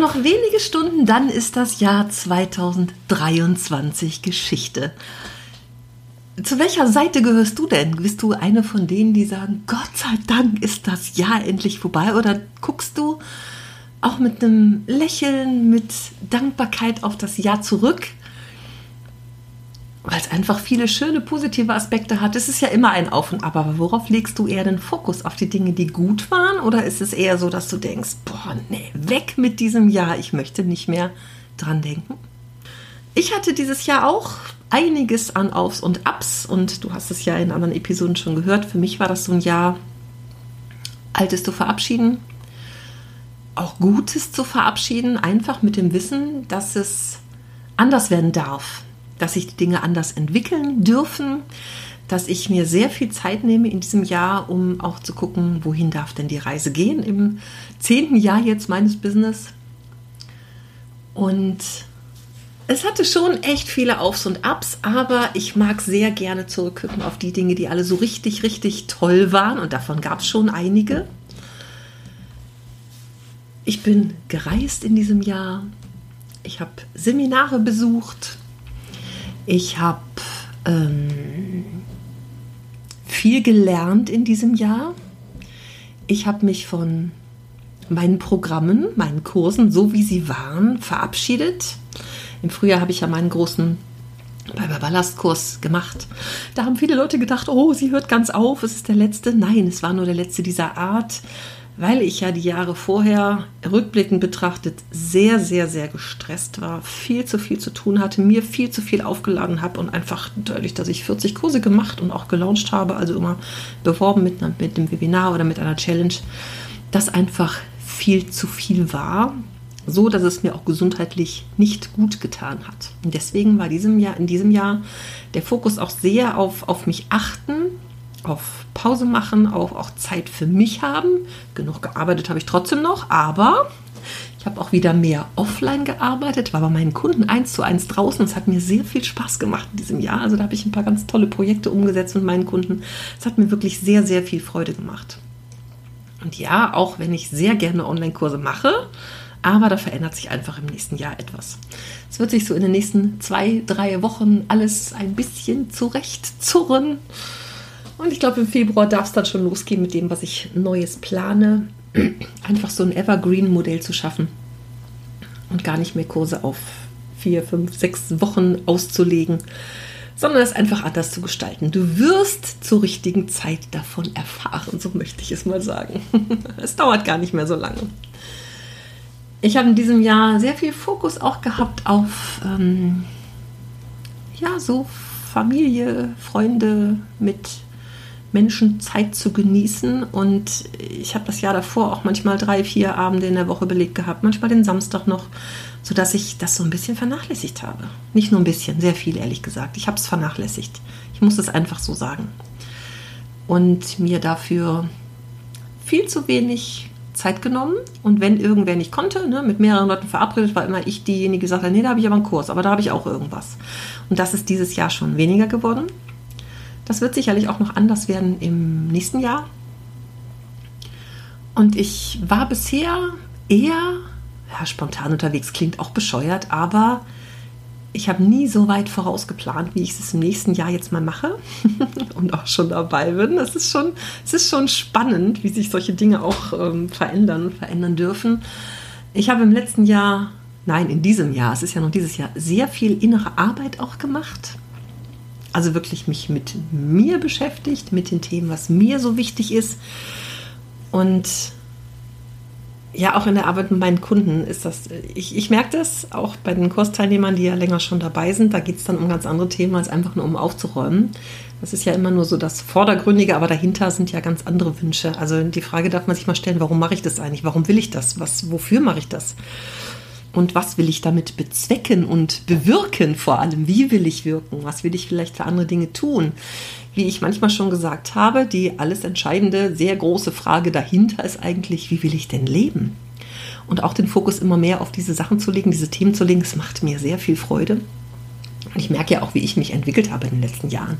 Noch wenige Stunden, dann ist das Jahr 2023 Geschichte. Zu welcher Seite gehörst du denn? Bist du eine von denen, die sagen, Gott sei Dank ist das Jahr endlich vorbei? Oder guckst du auch mit einem Lächeln, mit Dankbarkeit auf das Jahr zurück? Weil es einfach viele schöne positive Aspekte hat. Es ist ja immer ein Auf und Ab, aber worauf legst du eher den Fokus? Auf die Dinge, die gut waren? Oder ist es eher so, dass du denkst, boah, nee, weg mit diesem Jahr, ich möchte nicht mehr dran denken? Ich hatte dieses Jahr auch einiges an Aufs und Abs und du hast es ja in anderen Episoden schon gehört. Für mich war das so ein Jahr, Altes zu verabschieden, auch Gutes zu verabschieden, einfach mit dem Wissen, dass es anders werden darf dass sich die Dinge anders entwickeln dürfen, dass ich mir sehr viel Zeit nehme in diesem Jahr, um auch zu gucken, wohin darf denn die Reise gehen im zehnten Jahr jetzt meines Business. Und es hatte schon echt viele Aufs und Abs, aber ich mag sehr gerne zurückgucken auf die Dinge, die alle so richtig, richtig toll waren. Und davon gab es schon einige. Ich bin gereist in diesem Jahr. Ich habe Seminare besucht. Ich habe ähm, viel gelernt in diesem Jahr. Ich habe mich von meinen Programmen, meinen Kursen, so wie sie waren, verabschiedet. Im Frühjahr habe ich ja meinen großen Ballastkurs gemacht. Da haben viele Leute gedacht, oh, sie hört ganz auf, es ist der letzte. Nein, es war nur der letzte dieser Art weil ich ja die Jahre vorher rückblickend betrachtet sehr, sehr, sehr gestresst war, viel zu viel zu tun hatte, mir viel zu viel aufgeladen habe und einfach dadurch, dass ich 40 Kurse gemacht und auch gelauncht habe, also immer beworben mit, mit dem Webinar oder mit einer Challenge, das einfach viel zu viel war, so dass es mir auch gesundheitlich nicht gut getan hat. Und deswegen war diesem Jahr, in diesem Jahr der Fokus auch sehr auf, auf mich achten, auf Pause machen, auch, auch Zeit für mich haben. Genug gearbeitet habe ich trotzdem noch, aber ich habe auch wieder mehr offline gearbeitet, war bei meinen Kunden eins zu eins draußen. Es hat mir sehr viel Spaß gemacht in diesem Jahr. Also da habe ich ein paar ganz tolle Projekte umgesetzt mit meinen Kunden. Es hat mir wirklich sehr, sehr viel Freude gemacht. Und ja, auch wenn ich sehr gerne Online-Kurse mache, aber da verändert sich einfach im nächsten Jahr etwas. Es wird sich so in den nächsten zwei, drei Wochen alles ein bisschen zurechtzurren. Und ich glaube, im Februar darf es dann schon losgehen mit dem, was ich Neues plane. Einfach so ein Evergreen-Modell zu schaffen und gar nicht mehr Kurse auf vier, fünf, sechs Wochen auszulegen, sondern es einfach anders zu gestalten. Du wirst zur richtigen Zeit davon erfahren, so möchte ich es mal sagen. es dauert gar nicht mehr so lange. Ich habe in diesem Jahr sehr viel Fokus auch gehabt auf ähm, ja so Familie, Freunde mit Menschen Zeit zu genießen. Und ich habe das Jahr davor auch manchmal drei, vier Abende in der Woche belegt gehabt, manchmal den Samstag noch, sodass ich das so ein bisschen vernachlässigt habe. Nicht nur ein bisschen, sehr viel ehrlich gesagt. Ich habe es vernachlässigt. Ich muss es einfach so sagen. Und mir dafür viel zu wenig Zeit genommen. Und wenn irgendwer nicht konnte, ne, mit mehreren Leuten verabredet, war immer ich diejenige, die hat, nee, da habe ich aber einen Kurs, aber da habe ich auch irgendwas. Und das ist dieses Jahr schon weniger geworden. Das wird sicherlich auch noch anders werden im nächsten Jahr. Und ich war bisher eher ja, spontan unterwegs, klingt auch bescheuert, aber ich habe nie so weit vorausgeplant, wie ich es im nächsten Jahr jetzt mal mache und auch schon dabei bin. Es ist schon, ist schon spannend, wie sich solche Dinge auch ähm, verändern, verändern dürfen. Ich habe im letzten Jahr, nein, in diesem Jahr, es ist ja noch dieses Jahr, sehr viel innere Arbeit auch gemacht. Also wirklich mich mit mir beschäftigt, mit den Themen, was mir so wichtig ist. Und ja, auch in der Arbeit mit meinen Kunden ist das, ich, ich merke das auch bei den Kursteilnehmern, die ja länger schon dabei sind. Da geht es dann um ganz andere Themen, als einfach nur um aufzuräumen. Das ist ja immer nur so das Vordergründige, aber dahinter sind ja ganz andere Wünsche. Also die Frage darf man sich mal stellen, warum mache ich das eigentlich? Warum will ich das? Was, wofür mache ich das? Und was will ich damit bezwecken und bewirken vor allem? Wie will ich wirken? Was will ich vielleicht für andere Dinge tun? Wie ich manchmal schon gesagt habe, die alles entscheidende, sehr große Frage dahinter ist eigentlich, wie will ich denn leben? Und auch den Fokus immer mehr auf diese Sachen zu legen, diese Themen zu legen, das macht mir sehr viel Freude. Und ich merke ja auch, wie ich mich entwickelt habe in den letzten Jahren.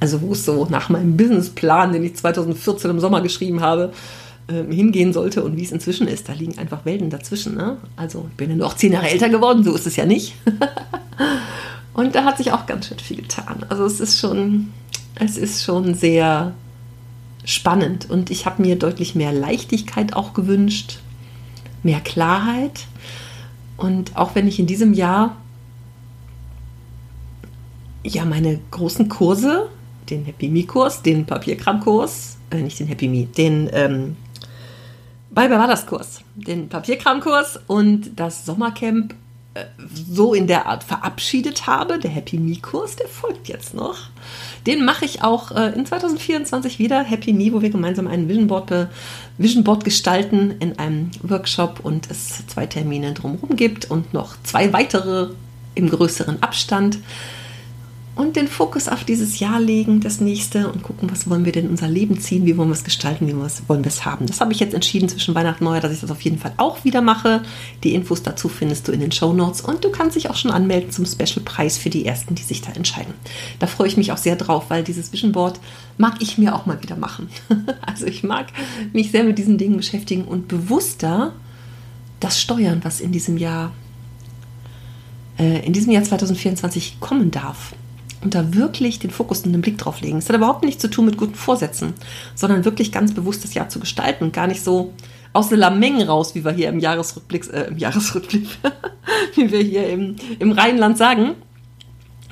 Also wo es so nach meinem Businessplan, den ich 2014 im Sommer geschrieben habe, äh, hingehen sollte und wie es inzwischen ist. Da liegen einfach Welten dazwischen. Ne? Also ich bin ja nur auch zehn Jahre älter geworden, so ist es ja nicht. und da hat sich auch ganz schön viel getan. Also es ist schon, es ist schon sehr spannend und ich habe mir deutlich mehr Leichtigkeit auch gewünscht, mehr Klarheit. Und auch wenn ich in diesem Jahr ja meine großen Kurse, den Happy Me-Kurs, den Papierkram-Kurs, äh, nicht den Happy Me, den ähm, bei Kurs, den Papierkramkurs und das Sommercamp äh, so in der Art verabschiedet habe. Der Happy Me Kurs, der folgt jetzt noch. Den mache ich auch äh, in 2024 wieder. Happy Me, wo wir gemeinsam ein Vision Board, Vision Board gestalten in einem Workshop und es zwei Termine drumherum gibt und noch zwei weitere im größeren Abstand und den Fokus auf dieses Jahr legen, das nächste und gucken, was wollen wir denn in unser Leben ziehen, wie wollen wir es gestalten, wie wollen wir es haben. Das habe ich jetzt entschieden zwischen Weihnachten und Neujahr, dass ich das auf jeden Fall auch wieder mache. Die Infos dazu findest du in den Show Notes und du kannst dich auch schon anmelden zum Special Preis für die ersten, die sich da entscheiden. Da freue ich mich auch sehr drauf, weil dieses Vision Board mag ich mir auch mal wieder machen. also ich mag mich sehr mit diesen Dingen beschäftigen und bewusster das steuern, was in diesem Jahr äh, in diesem Jahr 2024 kommen darf und da wirklich den Fokus und den Blick drauf legen. Es hat überhaupt nichts zu tun mit guten Vorsätzen, sondern wirklich ganz bewusst das Jahr zu gestalten und gar nicht so aus der Lameng raus, wie wir hier im Jahresrückblick, äh, im Jahresrückblick, wie wir hier im, im Rheinland sagen.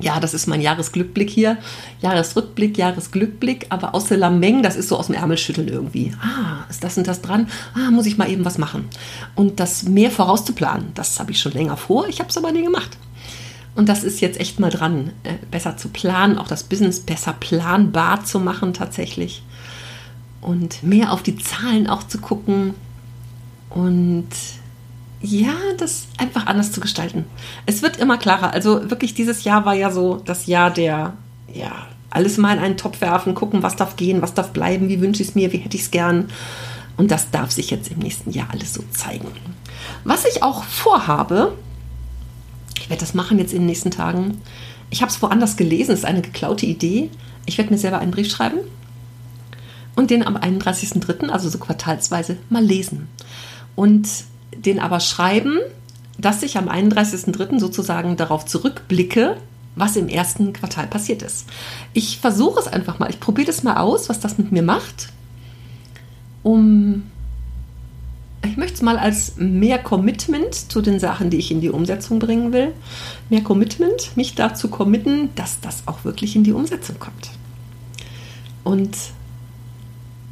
Ja, das ist mein Jahresglückblick hier. Jahresrückblick, Jahresglückblick, aber aus der Lameng, das ist so aus dem Ärmelschütteln irgendwie. Ah, ist das und das dran? Ah, muss ich mal eben was machen. Und das mehr vorauszuplanen, das habe ich schon länger vor. Ich habe es aber nie gemacht. Und das ist jetzt echt mal dran, äh, besser zu planen, auch das Business besser planbar zu machen tatsächlich. Und mehr auf die Zahlen auch zu gucken. Und ja, das einfach anders zu gestalten. Es wird immer klarer. Also wirklich, dieses Jahr war ja so das Jahr der, ja, alles mal in einen Topf werfen, gucken, was darf gehen, was darf bleiben, wie wünsche ich es mir, wie hätte ich es gern. Und das darf sich jetzt im nächsten Jahr alles so zeigen. Was ich auch vorhabe, werde das machen jetzt in den nächsten Tagen. Ich habe es woanders gelesen, es ist eine geklaute Idee. Ich werde mir selber einen Brief schreiben und den am 31.03., also so quartalsweise, mal lesen. Und den aber schreiben, dass ich am 31.03. sozusagen darauf zurückblicke, was im ersten Quartal passiert ist. Ich versuche es einfach mal, ich probiere das mal aus, was das mit mir macht, um ich möchte es mal als mehr Commitment zu den Sachen, die ich in die Umsetzung bringen will, mehr Commitment, mich dazu committen, dass das auch wirklich in die Umsetzung kommt. Und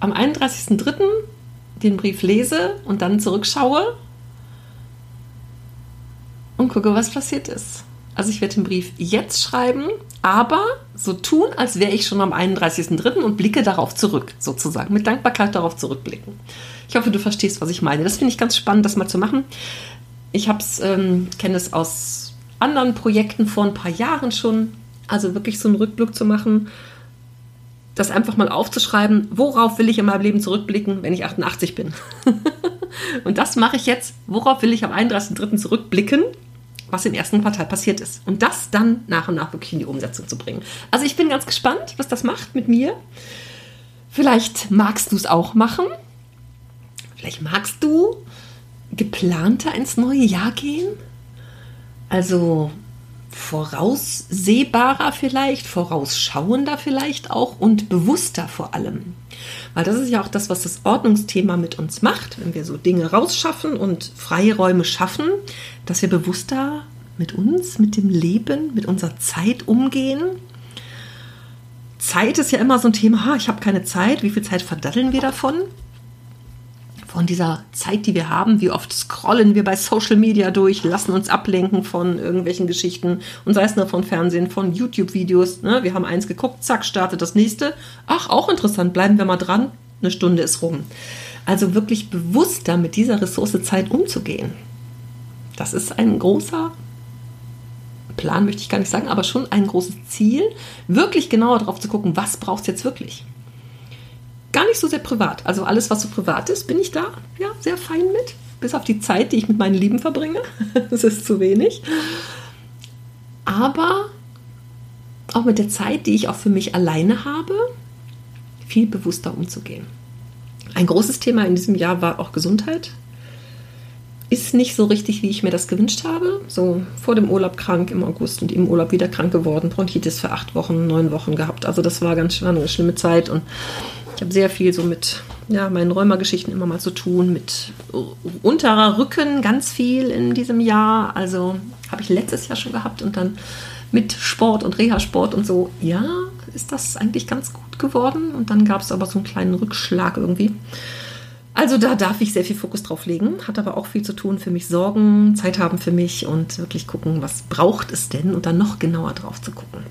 am 31.03. den Brief lese und dann zurückschaue und gucke, was passiert ist. Also ich werde den Brief jetzt schreiben, aber so tun, als wäre ich schon am 31.03. und blicke darauf zurück, sozusagen, mit Dankbarkeit darauf zurückblicken. Ich hoffe, du verstehst, was ich meine. Das finde ich ganz spannend, das mal zu machen. Ich ähm, kenne es aus anderen Projekten vor ein paar Jahren schon. Also wirklich so einen Rückblick zu machen, das einfach mal aufzuschreiben, worauf will ich in meinem Leben zurückblicken, wenn ich 88 bin. und das mache ich jetzt, worauf will ich am 31.03. zurückblicken, was im ersten Quartal passiert ist. Und das dann nach und nach wirklich in die Umsetzung zu bringen. Also ich bin ganz gespannt, was das macht mit mir. Vielleicht magst du es auch machen. Vielleicht magst du geplanter ins neue Jahr gehen? Also voraussehbarer vielleicht, vorausschauender vielleicht auch und bewusster vor allem. Weil das ist ja auch das, was das Ordnungsthema mit uns macht, wenn wir so Dinge rausschaffen und Freiräume schaffen, dass wir bewusster mit uns, mit dem Leben, mit unserer Zeit umgehen. Zeit ist ja immer so ein Thema, ha, ich habe keine Zeit, wie viel Zeit verdatteln wir davon? Von dieser Zeit, die wir haben, wie oft scrollen wir bei Social Media durch, lassen uns ablenken von irgendwelchen Geschichten und sei es nur von Fernsehen, von YouTube-Videos. Ne? Wir haben eins geguckt, zack, startet das nächste. Ach, auch interessant, bleiben wir mal dran. Eine Stunde ist rum. Also wirklich bewusster mit dieser Ressource Zeit umzugehen. Das ist ein großer Plan, möchte ich gar nicht sagen, aber schon ein großes Ziel, wirklich genauer darauf zu gucken, was braucht es jetzt wirklich. Gar nicht so sehr privat. Also alles, was so privat ist, bin ich da ja sehr fein mit. Bis auf die Zeit, die ich mit meinen Lieben verbringe. das ist zu wenig. Aber auch mit der Zeit, die ich auch für mich alleine habe, viel bewusster umzugehen. Ein großes Thema in diesem Jahr war auch Gesundheit. Ist nicht so richtig, wie ich mir das gewünscht habe. So vor dem Urlaub krank im August und im Urlaub wieder krank geworden. Bronchitis für acht Wochen, neun Wochen gehabt. Also das war ganz war eine schlimme Zeit und ich habe sehr viel so mit ja, meinen Rheumageschichten immer mal zu tun, mit unterer Rücken ganz viel in diesem Jahr. Also habe ich letztes Jahr schon gehabt und dann mit Sport und Reha-Sport und so. Ja, ist das eigentlich ganz gut geworden. Und dann gab es aber so einen kleinen Rückschlag irgendwie. Also da darf ich sehr viel Fokus drauf legen, hat aber auch viel zu tun für mich sorgen, Zeit haben für mich und wirklich gucken, was braucht es denn und dann noch genauer drauf zu gucken.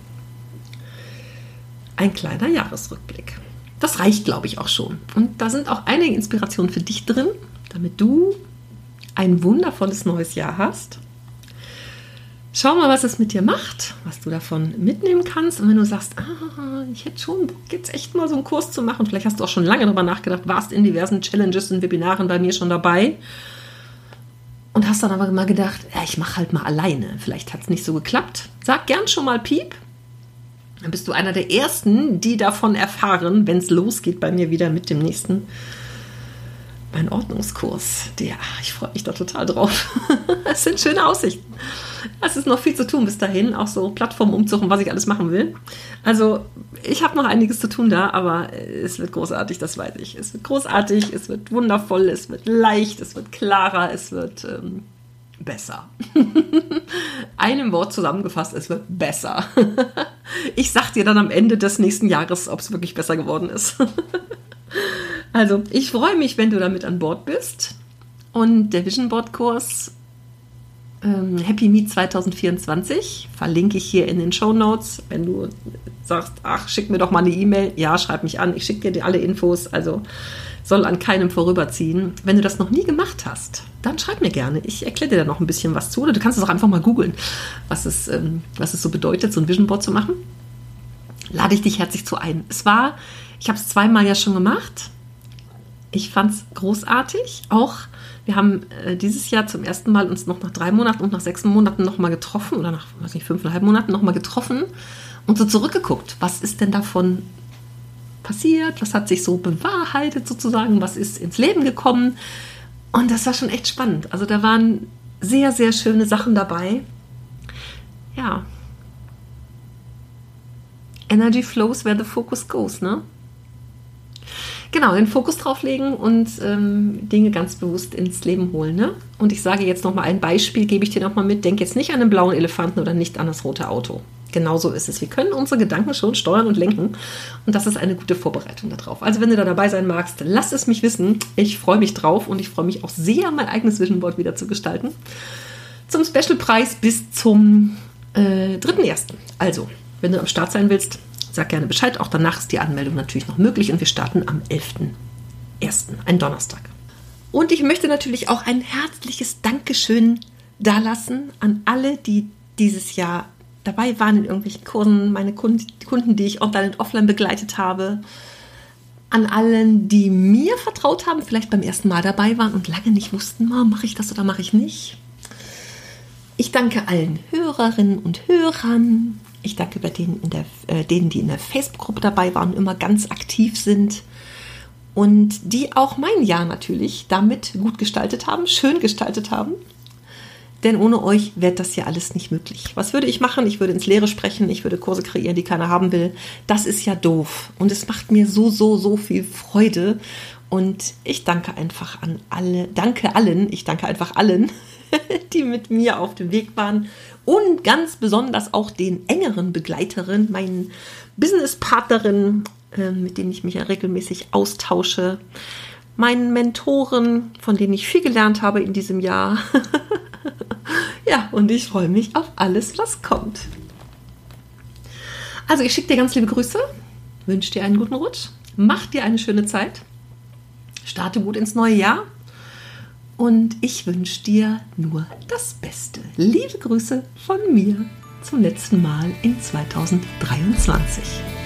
Ein kleiner Jahresrückblick. Das reicht, glaube ich, auch schon. Und da sind auch einige Inspirationen für dich drin, damit du ein wundervolles neues Jahr hast. Schau mal, was es mit dir macht, was du davon mitnehmen kannst. Und wenn du sagst, ah, ich hätte schon Bock, jetzt echt mal so einen Kurs zu machen, vielleicht hast du auch schon lange darüber nachgedacht, warst in diversen Challenges und Webinaren bei mir schon dabei und hast dann aber mal gedacht, ja, ich mache halt mal alleine. Vielleicht hat es nicht so geklappt. Sag gern schon mal Piep dann bist du einer der Ersten, die davon erfahren, wenn es losgeht bei mir wieder mit dem nächsten mein Ordnungskurs. Der, ich freue mich da total drauf. Es sind schöne Aussichten. Es ist noch viel zu tun bis dahin, auch so Plattformen umzuchen, was ich alles machen will. Also ich habe noch einiges zu tun da, aber es wird großartig, das weiß ich. Es wird großartig, es wird wundervoll, es wird leicht, es wird klarer, es wird ähm, besser. Einem Wort zusammengefasst, es wird besser. ich sag dir dann am Ende des nächsten Jahres, ob es wirklich besser geworden ist. also, ich freue mich, wenn du damit an Bord bist. Und der Vision Board Kurs ähm, Happy Meet 2024 verlinke ich hier in den Show Notes. Wenn du sagst, ach, schick mir doch mal eine E-Mail, ja, schreib mich an, ich schicke dir alle Infos. Also soll an keinem vorüberziehen. Wenn du das noch nie gemacht hast, dann schreib mir gerne. Ich erkläre dir da noch ein bisschen was zu. Oder du kannst es auch einfach mal googeln, was es, ähm, was es so bedeutet, so ein Vision Board zu machen. Lade ich dich herzlich zu ein. Es war, ich habe es zweimal ja schon gemacht. Ich fand es großartig. Auch wir haben äh, dieses Jahr zum ersten Mal uns noch nach drei Monaten und nach sechs Monaten nochmal getroffen oder nach, weiß nicht, fünfeinhalb Monaten nochmal getroffen und so zurückgeguckt. Was ist denn davon passiert? Was hat sich so bewahrheitet sozusagen? Was ist ins Leben gekommen? Und das war schon echt spannend. Also da waren sehr, sehr schöne Sachen dabei. Ja. Energy flows where the focus goes, ne? Genau, den Fokus drauf legen und ähm, Dinge ganz bewusst ins Leben holen. Ne? Und ich sage jetzt nochmal ein Beispiel, gebe ich dir nochmal mit. Denk jetzt nicht an den blauen Elefanten oder nicht an das rote Auto. Genauso ist es. Wir können unsere Gedanken schon steuern und lenken. Und das ist eine gute Vorbereitung darauf. Also, wenn du da dabei sein magst, lass es mich wissen. Ich freue mich drauf und ich freue mich auch sehr, mein eigenes Vision Board wieder zu gestalten. Zum Special-Preis bis zum äh, 3.1. Also, wenn du am Start sein willst, sag gerne Bescheid. Auch danach ist die Anmeldung natürlich noch möglich und wir starten am 11.1., ein Donnerstag. Und ich möchte natürlich auch ein herzliches Dankeschön dalassen an alle, die dieses Jahr dabei waren in irgendwelchen Kursen, meine Kunden, die ich online und offline begleitet habe, an allen, die mir vertraut haben, vielleicht beim ersten Mal dabei waren und lange nicht wussten, mache ich das oder mache ich nicht. Ich danke allen Hörerinnen und Hörern. Ich danke bei denen, der, äh, denen die in der Facebook-Gruppe dabei waren immer ganz aktiv sind. Und die auch mein Jahr natürlich damit gut gestaltet haben, schön gestaltet haben. Denn ohne euch wäre das ja alles nicht möglich. Was würde ich machen? Ich würde ins Leere sprechen, ich würde Kurse kreieren, die keiner haben will. Das ist ja doof. Und es macht mir so, so, so viel Freude. Und ich danke einfach an alle, danke allen, ich danke einfach allen, die mit mir auf dem Weg waren. Und ganz besonders auch den engeren Begleiterinnen, meinen Businesspartnerinnen, äh, mit denen ich mich ja regelmäßig austausche meinen Mentoren, von denen ich viel gelernt habe in diesem Jahr. ja, und ich freue mich auf alles, was kommt. Also ich schicke dir ganz liebe Grüße, wünsche dir einen guten Rutsch, mach dir eine schöne Zeit, starte gut ins neue Jahr und ich wünsche dir nur das Beste. Liebe Grüße von mir zum letzten Mal in 2023.